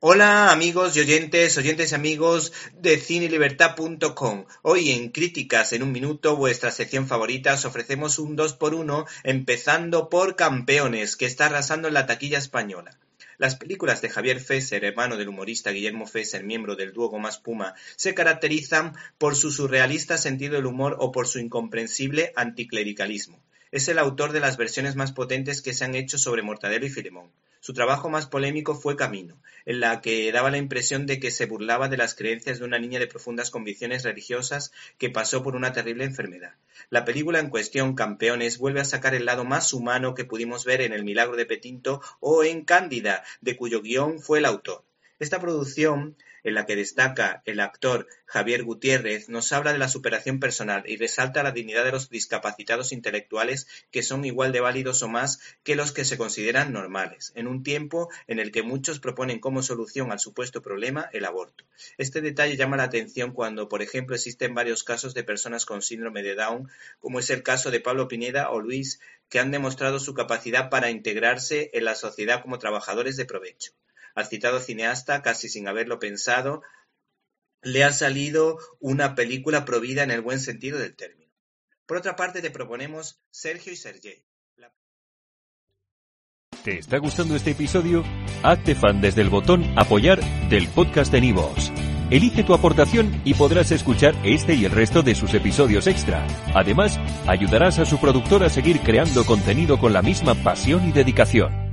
Hola amigos y oyentes, oyentes y amigos de cinelibertad.com. Hoy en Críticas en un minuto, vuestra sección favorita, os ofrecemos un 2x1 empezando por Campeones, que está arrasando en la taquilla española. Las películas de Javier Fesser, hermano del humorista Guillermo Fesser, miembro del dúo Goma Puma, se caracterizan por su surrealista sentido del humor o por su incomprensible anticlericalismo. Es el autor de las versiones más potentes que se han hecho sobre Mortadelo y Filemón. Su trabajo más polémico fue Camino, en la que daba la impresión de que se burlaba de las creencias de una niña de profundas convicciones religiosas que pasó por una terrible enfermedad. La película en cuestión, Campeones, vuelve a sacar el lado más humano que pudimos ver en El milagro de Petinto o en Cándida, de cuyo guion fue el autor. Esta producción en la que destaca el actor Javier Gutiérrez, nos habla de la superación personal y resalta la dignidad de los discapacitados intelectuales que son igual de válidos o más que los que se consideran normales, en un tiempo en el que muchos proponen como solución al supuesto problema el aborto. Este detalle llama la atención cuando, por ejemplo, existen varios casos de personas con síndrome de Down, como es el caso de Pablo Pineda o Luis, que han demostrado su capacidad para integrarse en la sociedad como trabajadores de provecho al citado cineasta, casi sin haberlo pensado, le ha salido una película provida en el buen sentido del término. Por otra parte, te proponemos Sergio y Sergei. ¿Te está gustando este episodio? Hazte fan desde el botón Apoyar del podcast de Nivos. Elige tu aportación y podrás escuchar este y el resto de sus episodios extra. Además, ayudarás a su productor a seguir creando contenido con la misma pasión y dedicación.